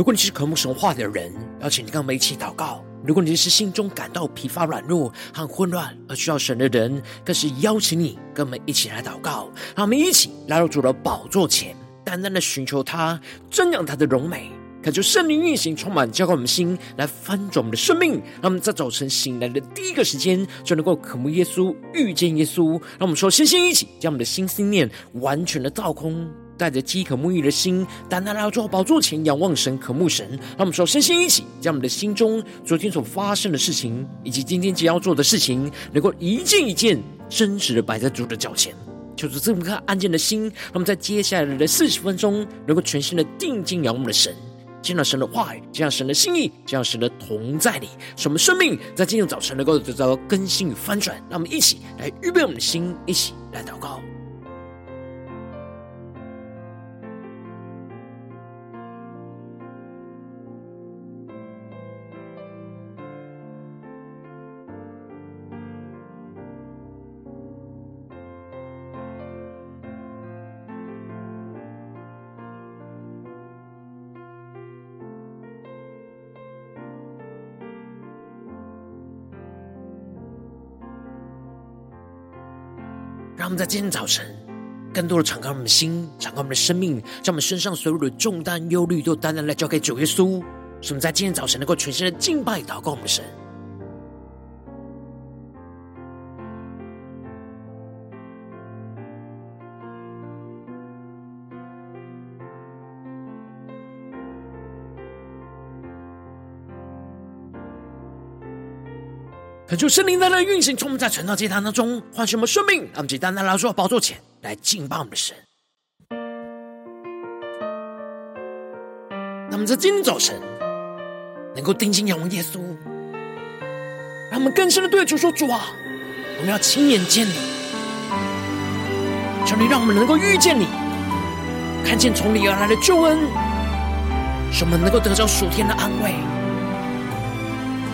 如果你是渴慕神话的人，邀请你跟我们一起祷告；如果你是心中感到疲乏、软弱和混乱而需要神的人，更是邀请你跟我们一起来祷告。让我们一起来到主的宝座前，单单的寻求他，瞻仰他的荣美。恳求圣灵运行，充满浇灌我们心，来翻转我们的生命。让我们在早晨醒来的第一个时间，就能够渴慕耶稣，遇见耶稣。让我们说，先先一起将我们的心心念完全的造空，带着饥渴沐浴的心，单单来到宝座前仰望神，渴慕神。让我们说，身心一起将我们的心中昨天所发生的事情，以及今天即将要做的事情，能够一件一件真实的摆在主的脚前。求主这么颗安静的心，让我们在接下来的四十分钟，能够全心的定睛仰望的神。见到神的话语，见到神的心意，见到神的同在里，使我们生命在今天早晨能够得到更新与翻转。让我们一起来预备我们的心，一起来祷告。让我们在今天早晨，更多的敞开我们的心，敞开我们的生命，将我们身上所有的重担、忧虑，都单单来交给主耶稣。使我们在今天早晨能够全心的敬拜、祷告我们的神。恳求圣灵在那运行，充满在晨祷祭坛当中，唤醒我们生命，让我们简单的来到宝座前来敬拜我们的神。那么在今天早晨，能够定睛仰望耶稣，让我们更深的对主说：主啊，我们要亲眼见你，求你让我们能够遇见你，看见从你而来的救恩，使我们能够得到属天的安慰，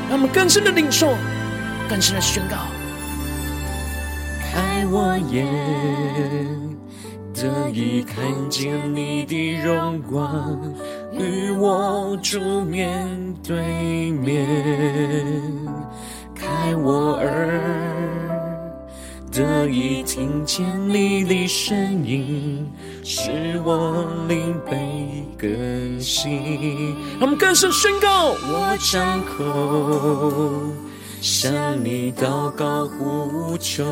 让我们更深的领受。更深的宣告，开我眼，得以看见你的荣光，与我主面对面。开我耳，得以听见你的声音，使我灵被更新。让我们更深宣告，我张口。向你祷告呼求，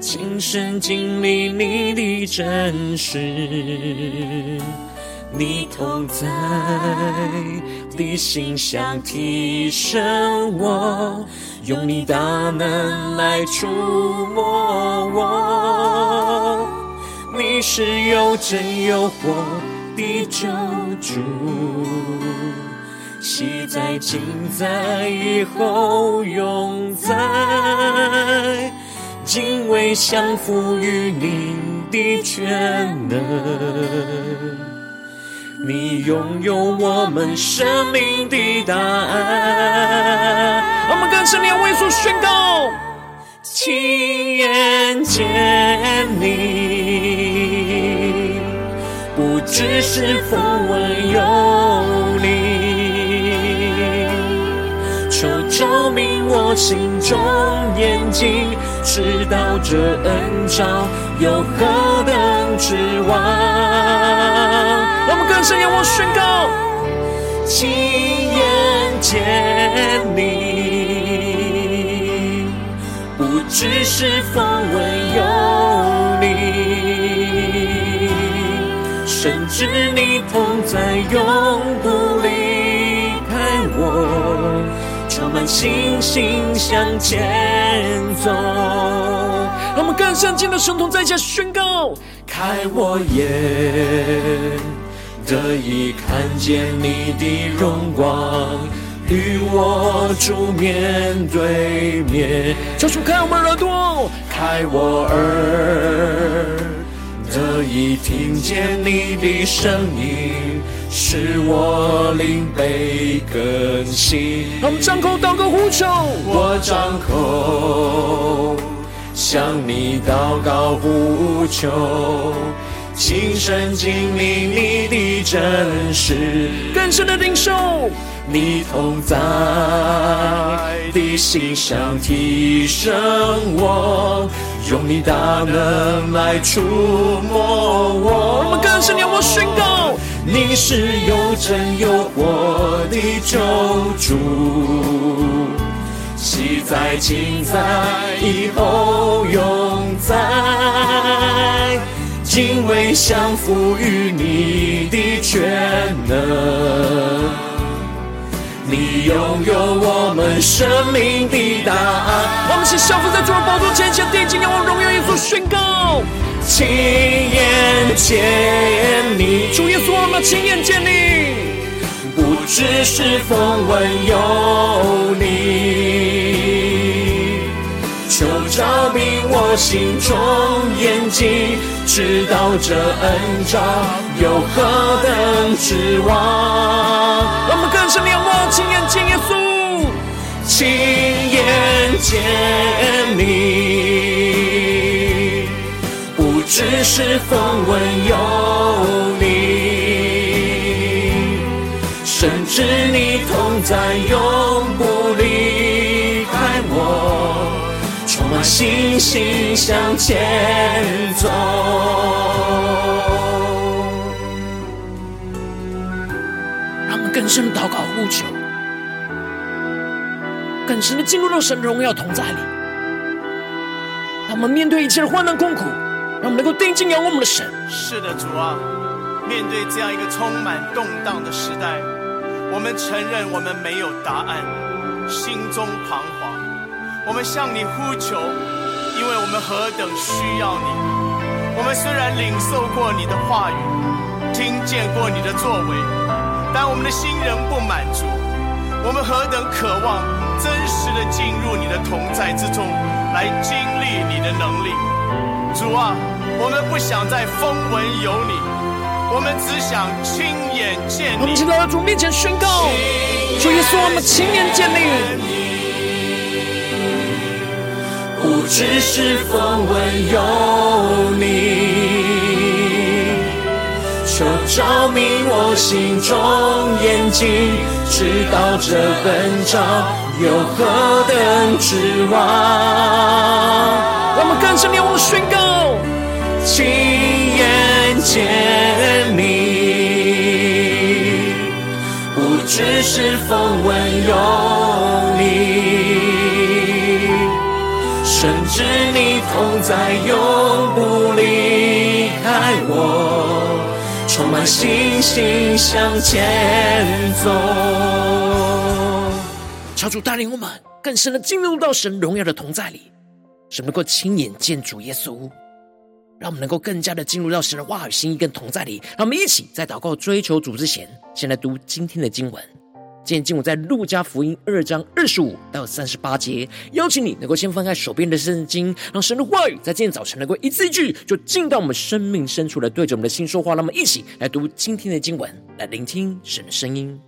亲身经历你的真实，你同在的形象提升我，用你大能来触摸我，你是有真有活的救主。昔在、今在、以后永在，敬畏降服于你的全能。你拥有我们生命的答案。我们更深的要为主宣告，亲眼见你，不只是风闻有照明我心中眼睛，知道这恩召有何等指望。让我们更深仰望宣告，亲眼见你，不只是风闻有你，深知你同在，永不充满信心向前走，让我们更上进的神同在下宣告：开我眼，得以看见你的荣光，与我主面对面。求主开我们耳朵，开我耳，得以听见你的声音。使我灵被更新。让我们张口祷告呼求，我张口向你祷告呼求，亲身经历你的真实，更深的领受你同在的心上提升我，用你大能来触摸我。我们更深仰望宣告，你是有真有活的救主，昔在今在以后永在。敬畏降服于你的全能，你拥有我们生命的答案。我们是降服在主的宝座前，向地极仰望荣耀耶稣宣告，亲眼见你，主耶稣，我们亲眼见你，不只是风闻有你。求照明我心中眼睛，知道这恩召有何等指望。我们更深仰望，亲眼见耶稣，亲眼见你，不只是风闻有你，深知你同在，永不信心向前走，让我们更深的祷告呼求，更深的进入到神荣耀同在里。让我们面对一切的患难困苦，让我们能够定睛仰望我们的神。是的，主啊，面对这样一个充满动荡的时代，我们承认我们没有答案，心中彷徨。我们向你呼求，因为我们何等需要你。我们虽然领受过你的话语，听见过你的作为，但我们的心仍不满足。我们何等渴望真实的进入你的同在之中，来经历你的能力。主啊，我们不想再风闻有你，我们只想亲眼见你。我们来到主面前宣告，主耶稣，我们亲眼见你。只是风闻有你，求照明我心中眼睛，知道这恩召有何等指望。我们更深地仰望宣告，亲眼见你，不只是风闻有深知你同在，永不离开我，充满信心向前走。求主带领我们更深的进入到神荣耀的同在里，使我们能够亲眼见主耶稣，让我们能够更加的进入到神的话语心意跟同在里。让我们一起在祷告追求主之前，先来读今天的经文。今天经文在路加福音二章二十五到三十八节，邀请你能够先翻开手边的圣经，让神的话语在今天早晨能够一字一句就进到我们生命深处来对着我们的心说话。那么一起来读今天的经文，来聆听神的声音。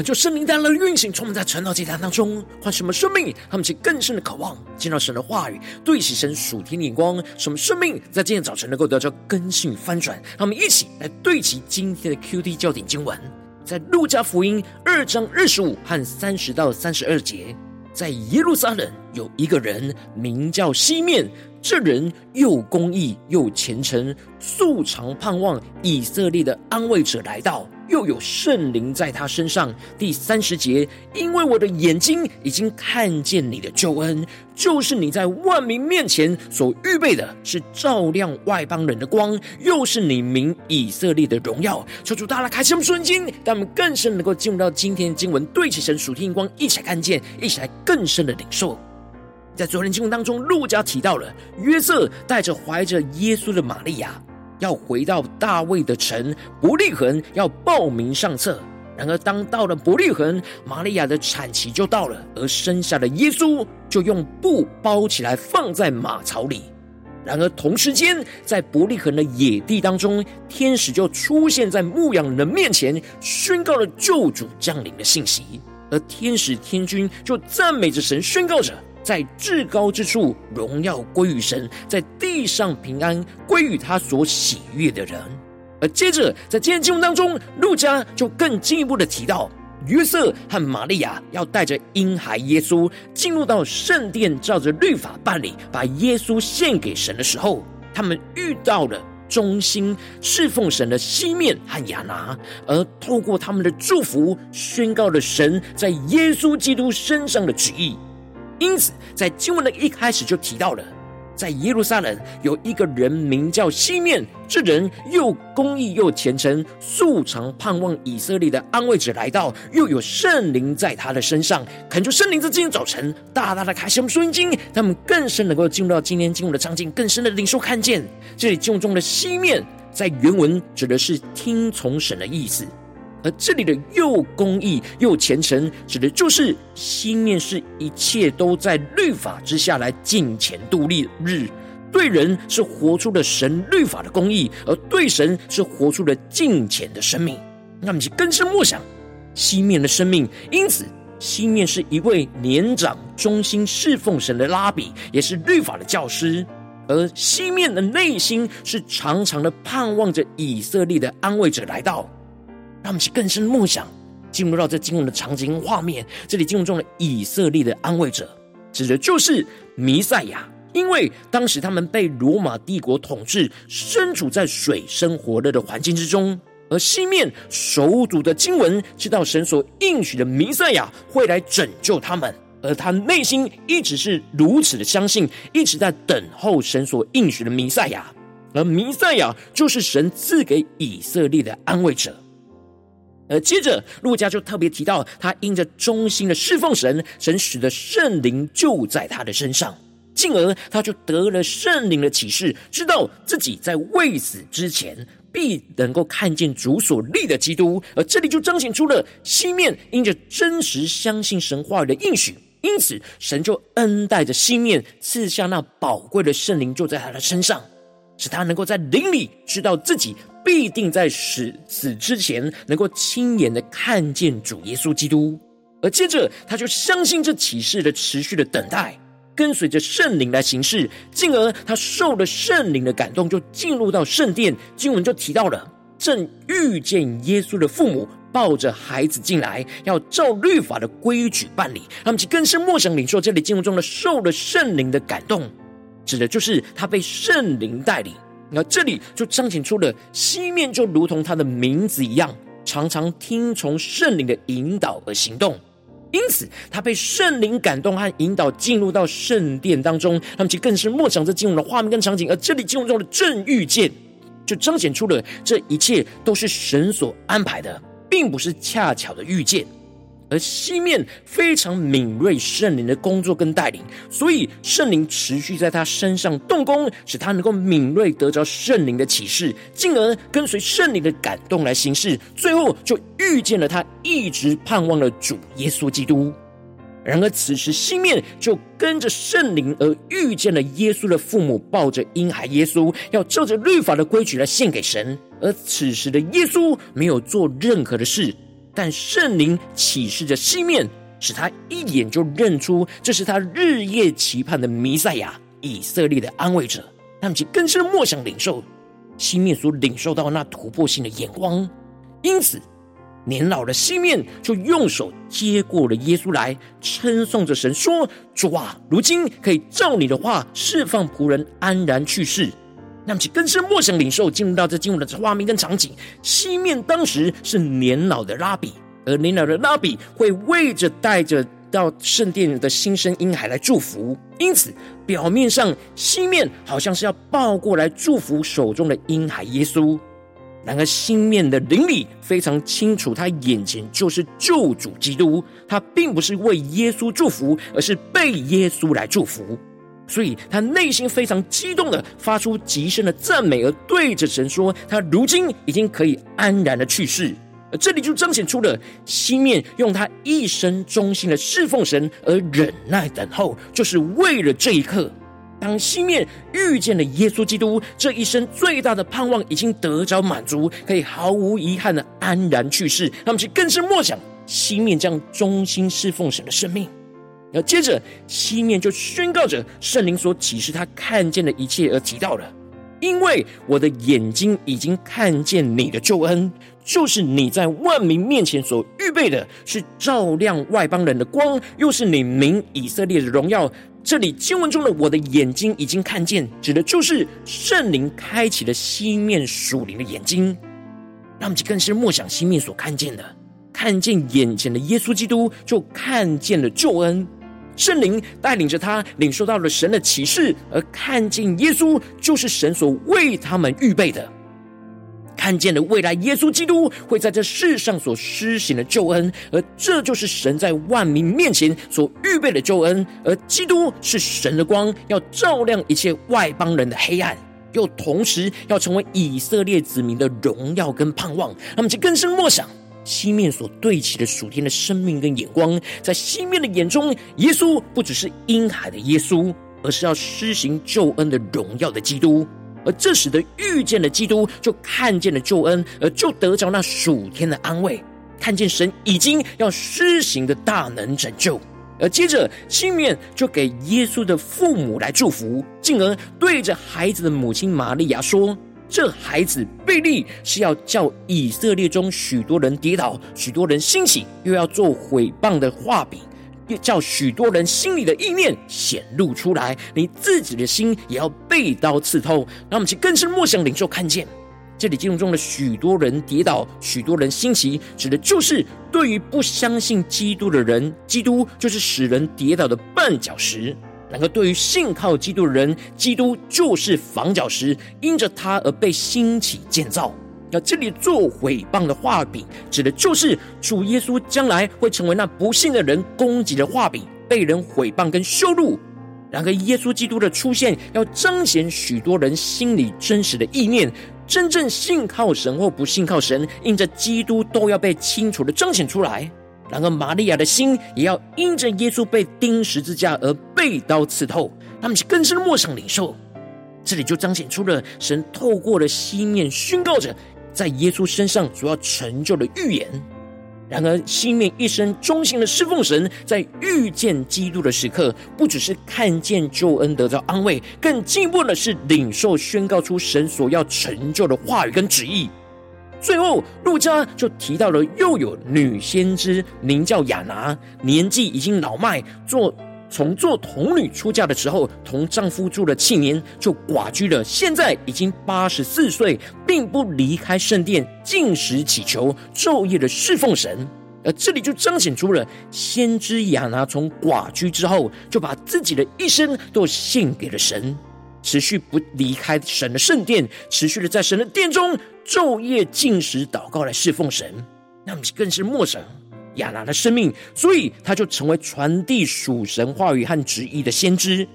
恳求圣灵带来的运行，充满在晨祷祭坛当中，换什么生命？他们其更深的渴望见到神的话语，对齐神属天的眼光。什么生命在今天早晨能够得到更新翻转？让我们一起来对齐今天的 QD 焦点经文，在路加福音二章二十五和三十到三十二节，在耶路撒冷有一个人名叫西面，这人又公义又虔诚，素常盼望以色列的安慰者来到。又有圣灵在他身上。第三十节，因为我的眼睛已经看见你的救恩，就是你在万民面前所预备的，是照亮外邦人的光，又是你名以色列的荣耀。求主大家开启我们瞬间，让我们更深能够进入到今天的经文，对齐神属天光，一起来看见，一起来更深的领受。在昨天经文当中，路加提到了约瑟带着怀着耶稣的玛利亚。要回到大卫的城伯利恒，要报名上册。然而，当到了伯利恒，玛利亚的产期就到了，而生下的耶稣就用布包起来，放在马槽里。然而，同时间在伯利恒的野地当中，天使就出现在牧羊人的面前，宣告了救主降临的信息。而天使天军就赞美着神，宣告着。在至高之处，荣耀归于神；在地上，平安归于他所喜悦的人。而接着，在今天经文当中，路加就更进一步的提到，约瑟和玛利亚要带着婴孩耶稣进入到圣殿，照着律法办理，把耶稣献给神的时候，他们遇到了忠心侍奉神的西面和亚拿，而透过他们的祝福，宣告了神在耶稣基督身上的旨意。因此，在经文的一开始就提到了，在耶路撒冷有一个人名叫西面，这人又公义又虔诚，素常盼望以色列的安慰者来到，又有圣灵在他的身上。恳求圣灵在今天早晨大大的开启我们属灵经，他们更深能够进入到今天经文的场景，更深的领受看见。这里经文中的西面，在原文指的是听从神的意思。而这里的又公义又虔诚，指的就是西面是一切都在律法之下来敬虔度日，对人是活出了神律法的公义，而对神是活出了敬虔的生命。那么，就更深默想西面的生命。因此，西面是一位年长、忠心侍奉神的拉比，也是律法的教师。而西面的内心是常常的盼望着以色列的安慰者来到。让我们去更深的梦想，进入到这经文的场景画面。这里经文中的以色列的安慰者，指的就是弥赛亚。因为当时他们被罗马帝国统治，身处在水深火热的环境之中。而西面熟读的经文，知道神所应许的弥赛亚会来拯救他们，而他内心一直是如此的相信，一直在等候神所应许的弥赛亚。而弥赛亚就是神赐给以色列的安慰者。而接着，路加就特别提到，他因着忠心的侍奉神，神使得圣灵就在他的身上，进而他就得了圣灵的启示，知道自己在未死之前必能够看见主所立的基督。而这里就彰显出了西面因着真实相信神话语的应许，因此神就恩待着西面，赐下那宝贵的圣灵就在他的身上，使他能够在灵里知道自己。必定在死死之前，能够亲眼的看见主耶稣基督，而接着他就相信这启示的持续的等待，跟随着圣灵来行事，进而他受了圣灵的感动，就进入到圣殿。经文就提到了，正遇见耶稣的父母抱着孩子进来，要照律法的规矩办理。他们就更深默想领受这里经文中的受了圣灵的感动，指的就是他被圣灵带领。那这里就彰显出了西面就如同他的名字一样，常常听从圣灵的引导而行动，因此他被圣灵感动和引导进入到圣殿当中，他们就更是默想这进入的画面跟场景。而这里进入中的正遇见，就彰显出了这一切都是神所安排的，并不是恰巧的遇见。而西面非常敏锐圣灵的工作跟带领，所以圣灵持续在他身上动工，使他能够敏锐得着圣灵的启示，进而跟随圣灵的感动来行事，最后就遇见了他一直盼望的主耶稣基督。然而此时西面就跟着圣灵而遇见了耶稣的父母，抱着婴孩耶稣，要照着律法的规矩来献给神。而此时的耶稣没有做任何的事。但圣灵启示着西面，使他一眼就认出这是他日夜期盼的弥赛亚，以色列的安慰者。他们就更深默想领受西面所领受到那突破性的眼光，因此年老的西面就用手接过了耶稣来，称颂着神说：“主啊，如今可以照你的话释放仆人安然去世。”那么，就更深默想领受，进入到这经文的画面跟场景。西面当时是年老的拉比，而年老的拉比会为着带着到圣殿的新生婴孩来祝福，因此表面上西面好像是要抱过来祝福手中的婴孩耶稣。然而，西面的灵里非常清楚，他眼前就是救主基督，他并不是为耶稣祝福，而是被耶稣来祝福。所以他内心非常激动的发出极深的赞美，而对着神说：“他如今已经可以安然的去世。”而这里就彰显出了西面用他一生忠心的侍奉神而忍耐等候，就是为了这一刻。当西面遇见了耶稣基督，这一生最大的盼望已经得着满足，可以毫无遗憾的安然去世。他们就更是默想西面这样忠心侍奉神的生命。然后接着，西面就宣告着圣灵所启示他看见的一切，而提到了：因为我的眼睛已经看见你的救恩，就是你在万民面前所预备的，是照亮外邦人的光，又是你明以色列的荣耀。这里经文中的“我的眼睛已经看见”，指的就是圣灵开启了西面属灵的眼睛，让我们更是默想西面所看见的，看见眼前的耶稣基督，就看见了救恩。圣灵带领着他领受到了神的启示，而看见耶稣就是神所为他们预备的，看见了未来耶稣基督会在这世上所施行的救恩，而这就是神在万民面前所预备的救恩。而基督是神的光，要照亮一切外邦人的黑暗，又同时要成为以色列子民的荣耀跟盼望。那么，就更深默想。西面所对齐的属天的生命跟眼光，在西面的眼中，耶稣不只是婴孩的耶稣，而是要施行救恩的荣耀的基督。而这使得遇见了基督，就看见了救恩，而就得着那属天的安慰，看见神已经要施行的大能拯救。而接着西面就给耶稣的父母来祝福，进而对着孩子的母亲玛利亚说。这孩子贝利是要叫以色列中许多人跌倒，许多人兴起，又要做毁谤的画饼，又叫许多人心里的意念显露出来。你自己的心也要被刀刺透。那我们去更深默想领受看见，这里经文中的许多人跌倒，许多人兴起，指的就是对于不相信基督的人，基督就是使人跌倒的绊脚石。然而，对于信靠基督的人，基督就是房角石，因着他而被兴起建造。那这里做毁谤的话柄，指的就是主耶稣将来会成为那不信的人攻击的话柄，被人毁谤跟羞辱。然而，耶稣基督的出现，要彰显许多人心里真实的意念，真正信靠神或不信靠神，因着基督都要被清楚的彰显出来。然而，玛利亚的心也要因着耶稣被钉十字架而被刀刺透，他们是更深的默想领受。这里就彰显出了神透过了西面宣告着在耶稣身上所要成就的预言。然而，西面一生忠心的侍奉神，在遇见基督的时刻，不只是看见救恩得到安慰，更进一步的是领受宣告出神所要成就的话语跟旨意。最后，路加就提到了又有女先知，名叫亚拿，年纪已经老迈，做从做童女出嫁的时候，同丈夫住了七年，就寡居了。现在已经八十四岁，并不离开圣殿，进食祈求，昼夜的侍奉神。而这里就彰显出了先知亚拿从寡居之后，就把自己的一生都献给了神。持续不离开神的圣殿，持续的在神的殿中昼夜进食祷告来侍奉神，那么更是默想亚拿的生命，所以他就成为传递属神话语和旨意的先知。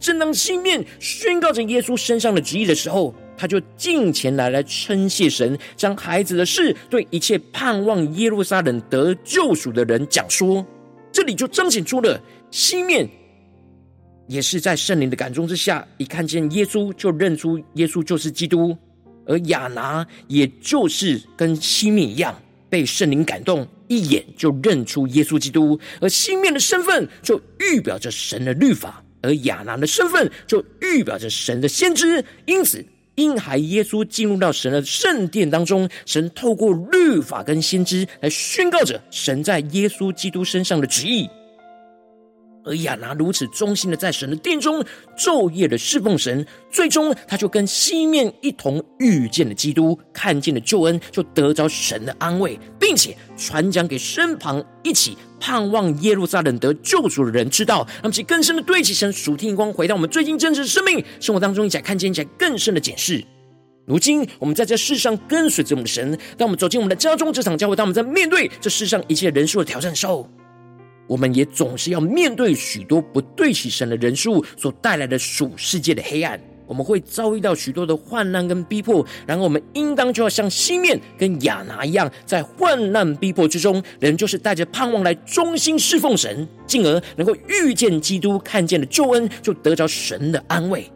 正当西面宣告着耶稣身上的旨意的时候，他就进前来来称谢神，将孩子的事对一切盼望耶路撒冷得救赎的人讲说。这里就彰显出了西面。也是在圣灵的感动之下，一看见耶稣就认出耶稣就是基督，而亚拿也就是跟西面一样，被圣灵感动，一眼就认出耶稣基督；而西面的身份就预表着神的律法，而亚拿的身份就预表着神的先知。因此，婴孩耶稣进入到神的圣殿当中，神透过律法跟先知来宣告着神在耶稣基督身上的旨意。而亚拿如此忠心的在神的殿中昼夜的侍奉神，最终他就跟西面一同遇见了基督，看见了救恩，就得着神的安慰，并且传讲给身旁一起盼望耶路撒冷得救主的人知道，让其更深的对齐神属天光，回到我们最近真实的生命生活当中，一起来看见，一起来更深的检视。如今我们在这世上跟随着我们的神，当我们走进我们的家中、这场教会，当我们在面对这世上一切人数的挑战时候。我们也总是要面对许多不对起神的人数所带来的属世界的黑暗，我们会遭遇到许多的患难跟逼迫，然后我们应当就要像西面跟亚拿一样，在患难逼迫之中，人就是带着盼望来忠心侍奉神，进而能够遇见基督，看见了救恩，就得着神的安慰。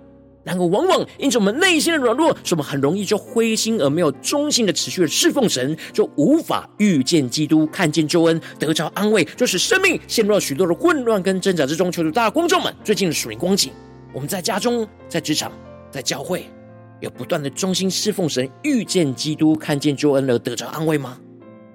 然而，往往因着我们内心的软弱，使我们很容易就灰心，而没有忠心的持续的侍奉神，就无法遇见基督，看见救恩，得着安慰，就使生命陷入了许多的混乱跟挣扎之中。求主大家观众们，最近的属灵光景，我们在家中、在职场、在教会，有不断的忠心侍奉神，遇见基督，看见救恩而得着安慰吗？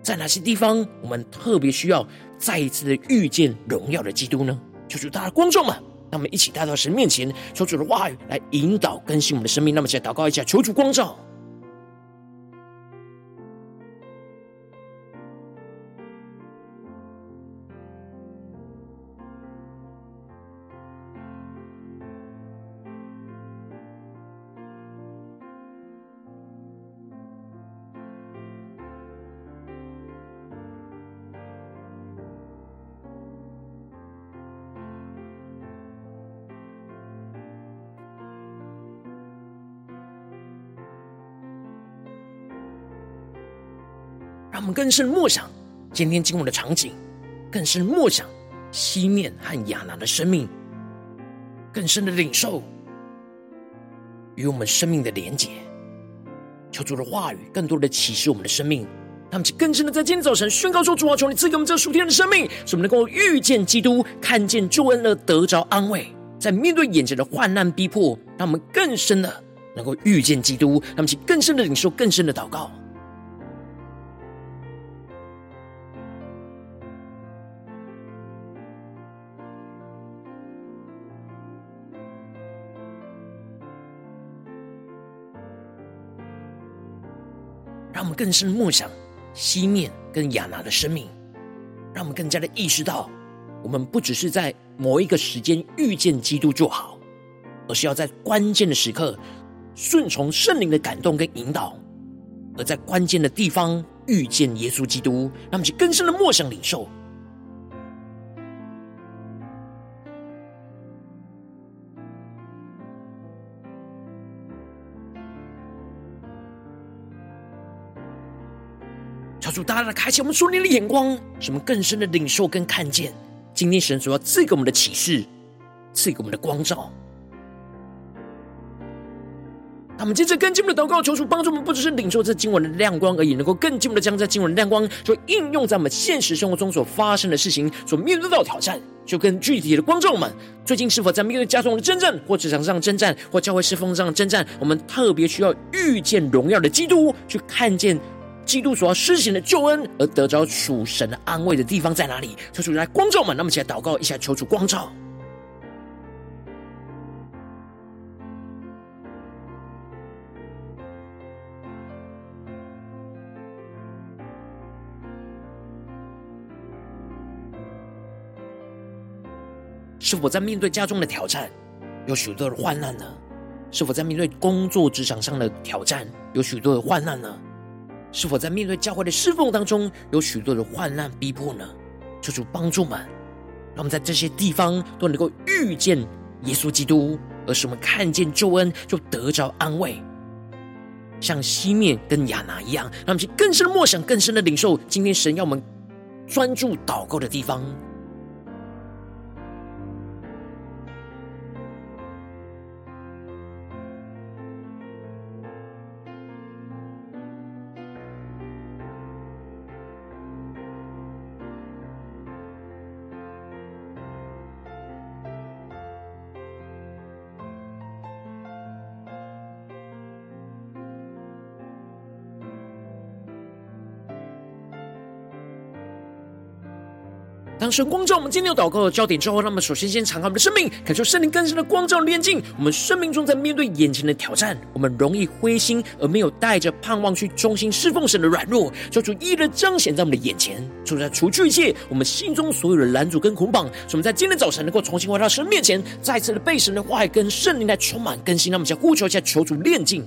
在哪些地方，我们特别需要再一次的遇见荣耀的基督呢？求主大家观众们。让我们一起带到神面前，求主的话语来引导更新我们的生命。那么，现在祷告一下，求主光照。更深默想今天经文的场景，更深默想西面和亚拿的生命，更深的领受与我们生命的连结。求主的话语更多的启示我们的生命，让我们更深的在今天早晨宣告说：主啊，求你赐给我们这属天的生命，使我们能够遇见基督，看见救恩而得着安慰。在面对眼前的患难逼迫，让我们更深的能够遇见基督，让我们更深的领受更深的祷告。更深梦想西面跟亚拿的生命，让我们更加的意识到，我们不只是在某一个时间遇见基督就好，而是要在关键的时刻顺从圣灵的感动跟引导，而在关键的地方遇见耶稣基督，让我们更深的默想领受。大大的开启我们属灵的眼光，使我们更深的领受跟看见今天神主要赐给我们的启示，赐给我们的光照。那我们接着更进一步的祷告，求主帮助我们，不只是领受这经文的亮光而已，能够更进一步的将这经文的亮光，就应用在我们现实生活中所发生的事情，所面对到的挑战。就更具体的光照我们，最近是否在面对家中的征战，或职场上征战，或教会侍奉上的征战，我们特别需要遇见荣耀的基督，去看见。基督所要施行的救恩，而得着属神的安慰的地方在哪里？求主来光照我们，那么起来祷告一下，求主光照。是否在面对家中的挑战，有许多的患难呢？是否在面对工作职场上的挑战，有许多的患难呢？是否在面对教会的侍奉当中，有许多的患难逼迫呢？求主帮助们，让我们在这些地方都能够遇见耶稣基督，而使我们看见救恩，就得着安慰，像西面跟亚拿一样，让我们去更深的默想，更深的领受今天神要我们专注祷告的地方。神光照我们今天有祷告的焦点之后，让我们首先先敞开我们的生命，感受圣灵更深的光照炼净。我们生命中在面对眼前的挑战，我们容易灰心，而没有带着盼望去忠心侍奉神的软弱，求主一的彰显在我们的眼前，求主除去一切我们心中所有的拦阻跟捆绑，使我们在今天早晨能够重新回到神面前，再次的被神的话语跟圣灵来充满更新。那么，想呼求一下，求主炼净。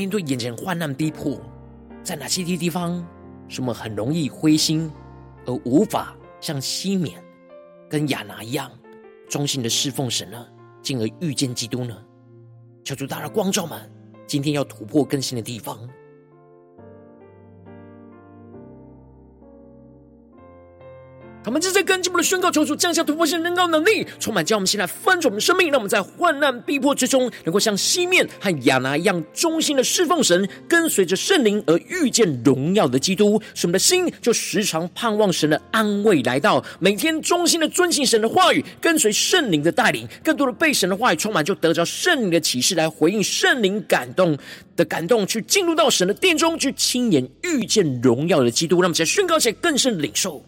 面对眼前患难逼迫，在哪些地方，什么很容易灰心，而无法像西缅跟亚拿一样忠心的侍奉神呢？进而遇见基督呢？求主大的光照们，今天要突破更新的地方。他们正在跟进我们的宣告，求主降下突破性的恩膏能力，充满将我们现在翻转我们的生命，让我们在患难逼迫之中，能够像西面和亚拿一样忠心的侍奉神，跟随着圣灵而遇见荣耀的基督。使我们的心就时常盼望神的安慰来到，每天忠心的遵行神的话语，跟随圣灵的带领，更多的被神的话语充满，就得着圣灵的启示来回应圣灵感动的感动，去进入到神的殿中，去亲眼遇见荣耀的基督。让我们在宣告起来，更深领受。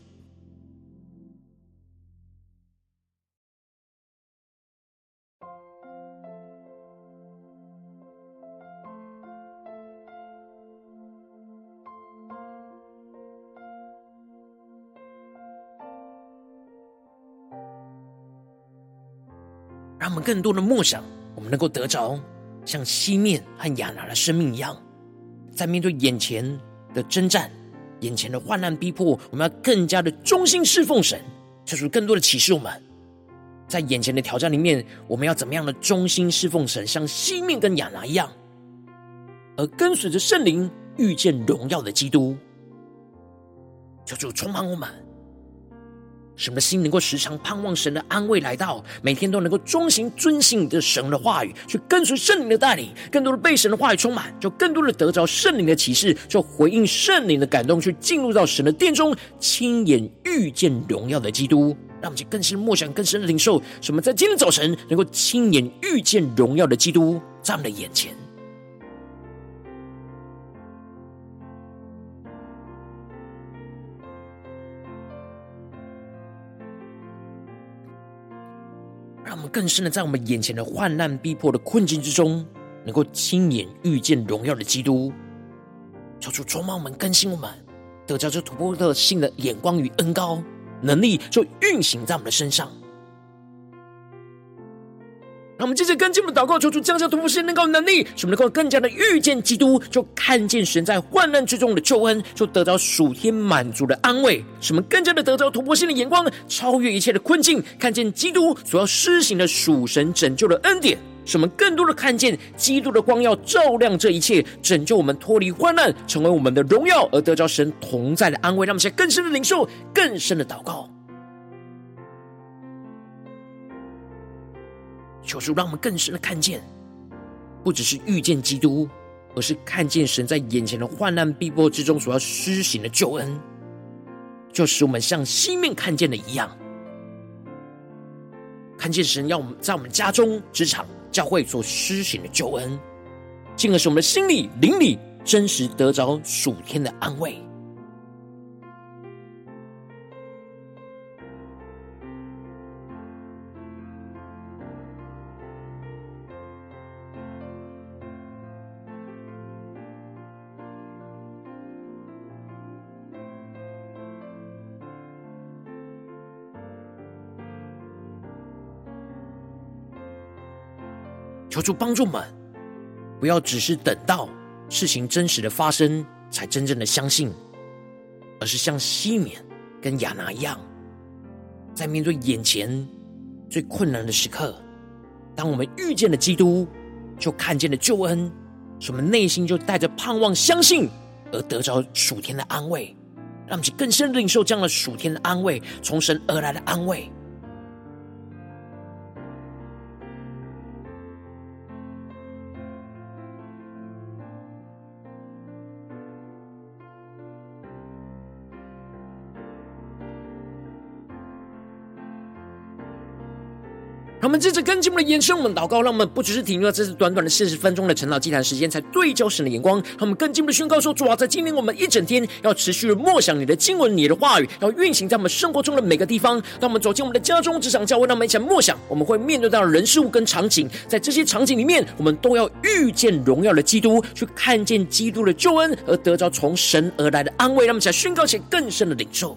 更多的梦想，我们能够得着像西面和亚拿的生命一样，在面对眼前的征战、眼前的患难逼迫，我们要更加的忠心侍奉神，求主更多的启示我们，在眼前的挑战里面，我们要怎么样的忠心侍奉神，像西面跟亚拿一样，而跟随着圣灵遇见荣耀的基督，求主充满我们。使我们的心能够时常盼望神的安慰来到，每天都能够忠心遵行的神的话语，去跟随圣灵的带领，更多的被神的话语充满，就更多的得着圣灵的启示，就回应圣灵的感动，去进入到神的殿中，亲眼遇见荣耀的基督。让我们去更深默想，更深的领受，使我们在今天早晨能够亲眼遇见荣耀的基督在我们的眼前。更深的在我们眼前的患难逼迫的困境之中，能够亲眼遇见荣耀的基督。求主充满我们，更新我们，得着这突破的性的眼光与恩高能力，就运行在我们的身上。让我们接着跟进我们的祷告，求主降下突破性能够能力，使我们能够更加的遇见基督，就看见神在患难之中的救恩，就得到属天满足的安慰，使我们更加的得到突破性的眼光，超越一切的困境，看见基督所要施行的属神拯救的恩典，使我们更多的看见基督的光耀照亮这一切，拯救我们脱离患难，成为我们的荣耀，而得着神同在的安慰。让我们现在更深的领受，更深的祷告。求主让我们更深的看见，不只是遇见基督，而是看见神在眼前的患难逼迫之中所要施行的救恩，就使我们像西面看见的一样，看见神要我们在我们家中、职场、教会所施行的救恩，进而使我们的心里、灵里真实得着属天的安慰。主帮助我们，不要只是等到事情真实的发生才真正的相信，而是像西缅跟亚拿一样，在面对眼前最困难的时刻，当我们遇见了基督，就看见了救恩，使我们内心就带着盼望、相信，而得着属天的安慰，让我们去更深领受这样的属天的安慰，从神而来的安慰。让我们接着跟进我们的延伸，我们祷告，让我们不只是停留在这次短短的四十分钟的晨祷祭坛时间，才对焦神的眼光。让我们更进步的宣告说：主啊，在今天我们一整天要持续的默想你的经文、你的话语，要运行在我们生活中的每个地方。当我们走进我们的家中、职场、教会，让我们一起来默想，我们会面对到人事物跟场景，在这些场景里面，我们都要遇见荣耀的基督，去看见基督的救恩，而得着从神而来的安慰。让我们一起来宣告，且更深的领受。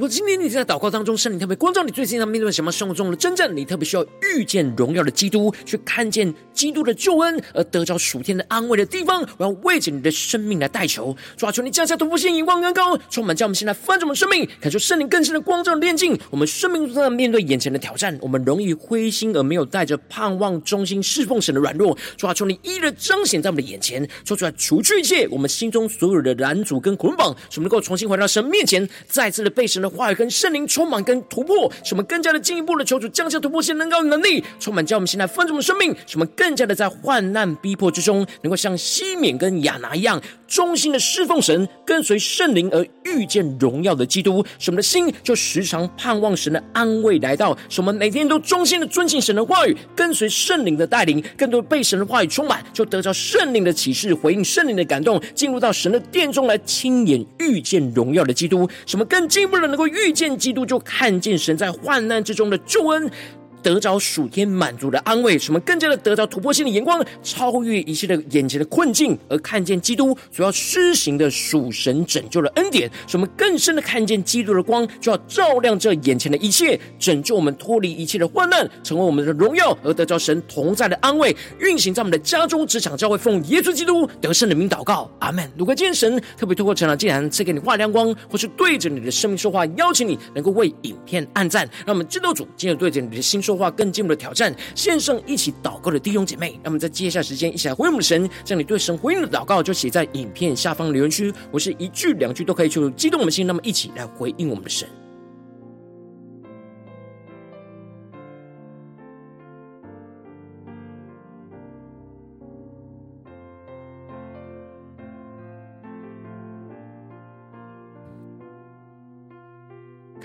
如果今天你在祷告当中，圣灵特别光照你，最近在面对什么生活中的真正，你特别需要遇见荣耀的基督，去看见基督的救恩，而得着属天的安慰的地方，我要为着你的生命来代求，抓住，你降下突破性、眼光更高，充满叫我们现在翻转我们生命，感受圣灵更深的光照的炼净我们生命中在面对眼前的挑战，我们容易灰心而没有带着盼望、忠心侍奉神的软弱，主啊，求你一一彰显在我们的眼前，说出来除去一切我们心中所有的拦阻跟捆绑，使我们能够重新回到神面前，再次的被神的话语跟圣灵充满跟突破，使我们更加的进一步的求主降下突破性能高能力，充满叫我们现在丰盛的生命，使我们更加的在患难逼迫之中，能够像西缅跟亚拿一样，忠心的侍奉神，跟随圣灵而遇见荣耀的基督，使我们的心就时常盼望神的安慰来到，使我们每天都忠心的遵行神的话语，跟随圣灵的带领，更多被神的话语充满，就得着圣灵的启示，回应圣灵的感动，进入到神的殿中来亲眼遇见荣耀的基督，使我们更进一步的能我。遇见基督，就看见神在患难之中的救恩。得着属天满足的安慰，使我们更加的得着突破性的眼光，超越一切的眼前的困境，而看见基督所要施行的属神拯救的恩典，使我们更深的看见基督的光，就要照亮这眼前的一切，拯救我们脱离一切的患难，成为我们的荣耀，而得着神同在的安慰，运行在我们的家中、职场、教会，奉耶稣基督得胜的名祷告，阿门。如果今天神特别透过成长竟然赐给你化亮光，或是对着你的生命说话，邀请你能够为影片按赞，让我们知道主今日对着你的心。说话更进步的挑战，线上一起祷告的弟兄姐妹，那么在接下来时间一起来回应我们的神，将你对神回应的祷告就写在影片下方留言区，我是一句两句都可以，就激动我们心，那么一起来回应我们的神。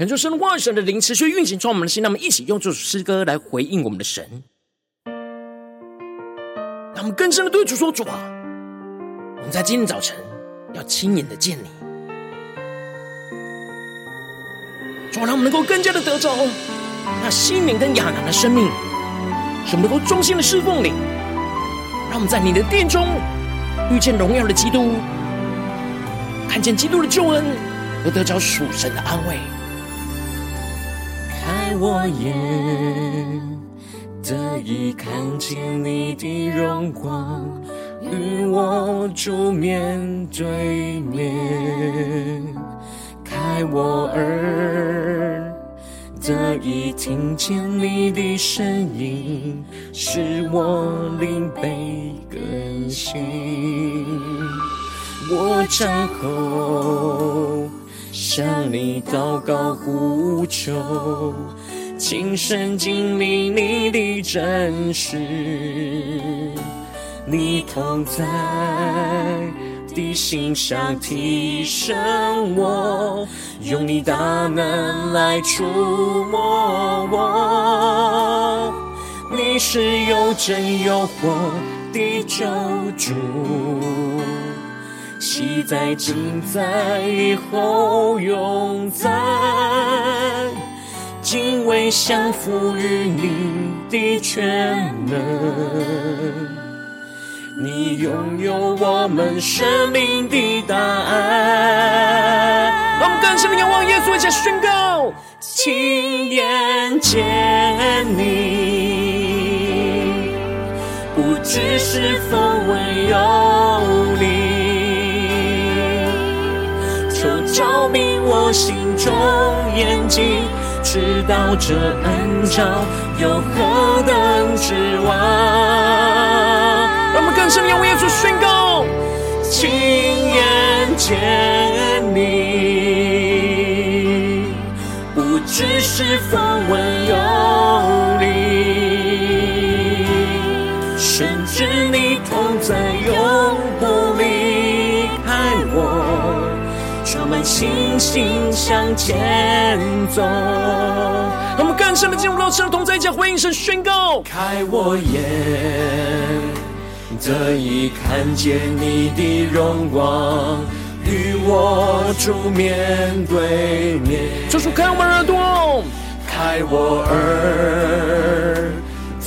恳求神话语神的灵持续运行在我们的心，让我们一起用这首诗歌来回应我们的神。让我们更深的对主说：“主啊，我们在今天早晨要亲眼的见你，主啊，让我们能够更加的得着那心灵跟亚拿的生命，使我们能够忠心的侍奉你。让我们在你的殿中遇见荣耀的基督，看见基督的救恩，而得着属神的安慰。开我眼，得以看见你的荣光，与我主面对面。开我耳。得以听见你的声音，使我灵被更新。我张口向你祷告呼求，亲身经历你的真实，你同在。的心上提升我，用你大能来触摸我。你是有真有活的救主，昔在今在以后永在，敬畏降服于你的全能。你拥有我们生命的答案。让我们更深的仰望耶稣，一起宣告：亲眼见你，不只是风闻有照明我心中眼睛，知道这恩召有何等指望。让我们更深仰望耶稣宣告，亲眼见你，不只是风闻有你，甚至你同在充满信心向前走。让我们更深的进入到神的同在，将回应神宣告，开我眼。得以看见你的荣光，与我主面对面。主说：“开我们耳朵，开我耳，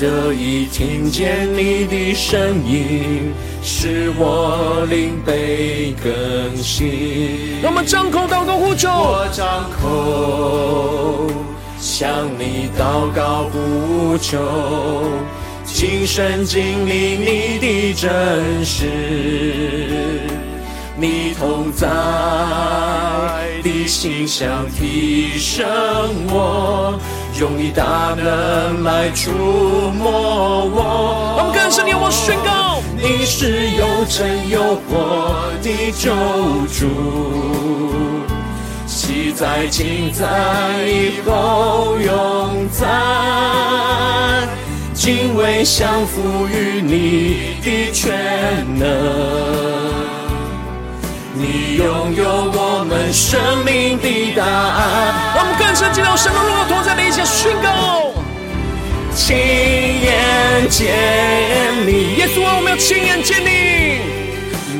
得以听见你的声音，使我灵被更新。”让我们张口祷告呼求，我张口向你祷告呼求。亲身经历你的真实，你同在的心上提升我，用你大能来触摸我。我们更深的我宣告，你是有真有活的救主，昔在今在以后永在。敬畏降服于你的全能，你拥有我们生命的答案。让我们更深进入神的荣耀同在的一切宣告，亲眼见你，耶稣啊，我们要亲眼见你，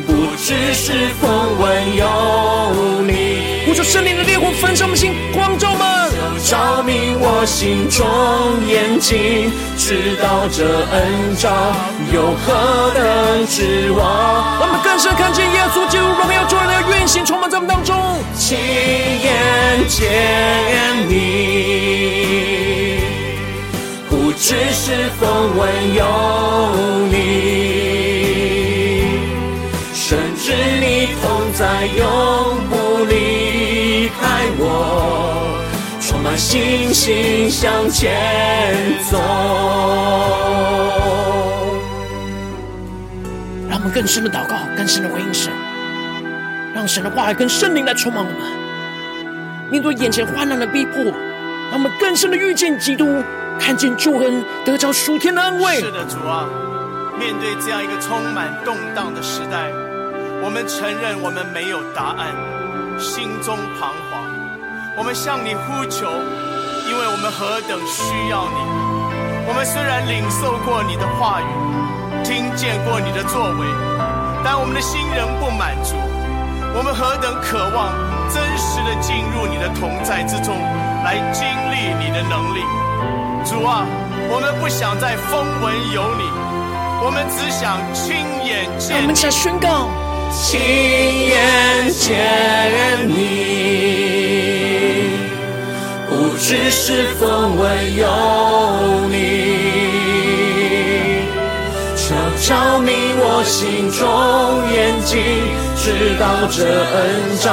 不只是风闻有你，呼求圣灵的烈火焚烧我们心，我心中眼睛，知道这恩召有何等指望。我们更深看见耶稣基督荣耀救恩的运行充满在我们当中。亲眼见你，不只是风闻有你，甚至你同在，永不离开我。信心向前走。让我们更深的祷告，更深的回应神，让神的话语跟圣灵来充满我们。面对眼前患难的逼迫，让我们更深的遇见基督，看见救恩，得着属天的安慰。是的，主啊，面对这样一个充满动荡的时代，我们承认我们没有答案，心中彷徨。我们向你呼求，因为我们何等需要你。我们虽然领受过你的话语，听见过你的作为，但我们的心仍不满足。我们何等渴望真实的进入你的同在之中，来经历你的能力。主啊，我们不想再风闻有你，我们只想亲眼见。让我们一起来宣告，亲眼见你，不只是风闻有你。照明我心中眼睛，知道这恩召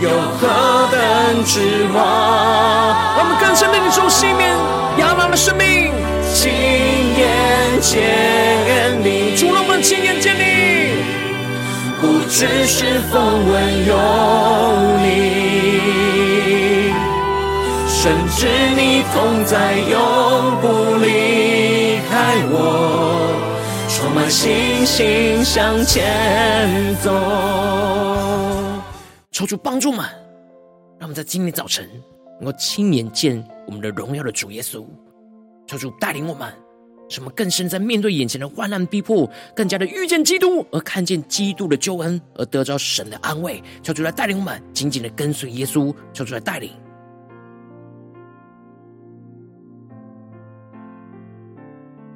有何等指望。我们更深的领受西面亚拿的生命，亲眼见你，主让我们亲眼见你，不只是风闻有你，深知你同在永不离开我。充满信心向前走，求主帮助们，让我们在今天早晨能够亲眼见我们的荣耀的主耶稣。求主带领我们，使我们更深在面对眼前的患难逼迫，更加的遇见基督，而看见基督的救恩，而得着神的安慰。求主来带领我们，紧紧的跟随耶稣。求主来带领。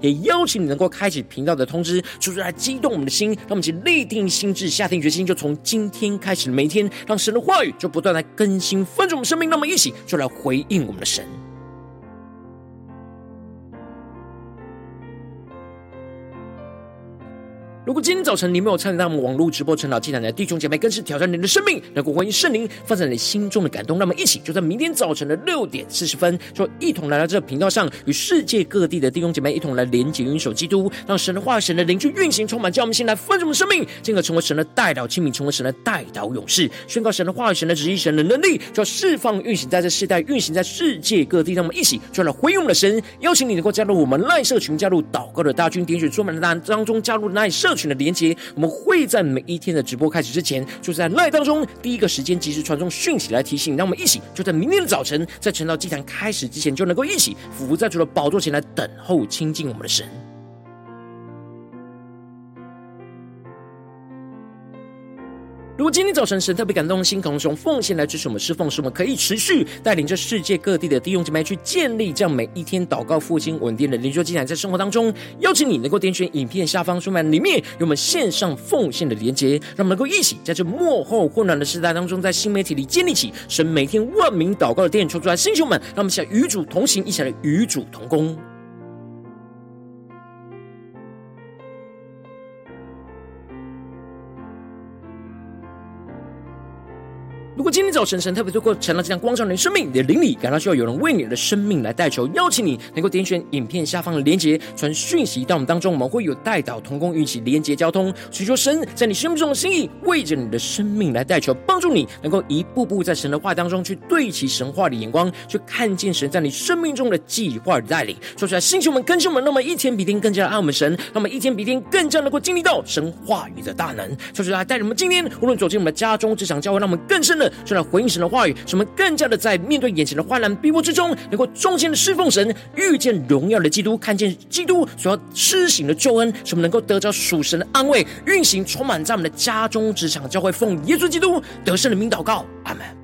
也邀请你能够开启频道的通知，说出来激动我们的心，让我们一起立定心智，下定决心，就从今天开始每一天，让神的话语就不断来更新翻转我们生命。那么一起就来回应我们的神。如果今天早晨你没有参与到我们网络直播晨祷祭坛的弟兄姐妹，更是挑战你的生命，能够回应圣灵放在你心中的感动。那么一起就在明天早晨的六点四十分，就一同来到这个频道上，与世界各地的弟兄姐妹一同来连结、运手基督，让神的话、神的灵去运行、充满，叫我们先来分盛我们生命，进而成为神的代祷器皿，成为神的代祷勇士，宣告神的话语、神的旨意、神的能力，就要释放、运行在这世代，运行在世界各地。让我们一起就来回应我们的神，邀请你能够加入我们赖社群，加入祷告的大军，点选专门的栏当中加入赖社群的连接，我们会在每一天的直播开始之前，就在 LINE 当中第一个时间及时传送讯息来提醒，让我们一起就在明天的早晨，在晨祷祭坛开始之前，就能够一起俯伏在主的宝座前来等候亲近我们的神。如果今天早晨神特别感动的心，可能是用奉献来支持我们侍奉，使我们可以持续带领着世界各地的弟兄姐妹去建立这样每一天祷告复兴稳定的灵修进展，在生活当中，邀请你能够点选影片下方说明里面有我们线上奉献的连结，让我们能够一起在这幕后混乱的时代当中，在新媒体里建立起神每天万名祷告的殿，求主来星球们，让我们一起来与主同行，一起来与主同工。早晨神特别透过成了这样光照你的生命，你的灵里感到需要有人为你的生命来代求，邀请你能够点选影片下方的连结，传讯息到我们当中，我们会有代祷同工，一起连结交通，寻求神在你生命中的心意，为着你的生命来代求，帮助你能够一步步在神的话当中去对齐神话的眼光，去看见神在你生命中的计划与带领。说出来，星球们、更新们，那么一天比天更加爱我们神，那么一天比天更加能够经历到神话语。的大能。说出来，带领我们今天无论走进我们的家中、职场、教会，让我们更深的。就来回应神的话语，使我们更加的在面对眼前的患难逼迫之中，能够忠心的侍奉神，遇见荣耀的基督，看见基督所要施行的救恩，使我们能够得着属神的安慰，运行充满在我们的家中、职场、教会，奉耶稣基督得胜的名祷告，阿门。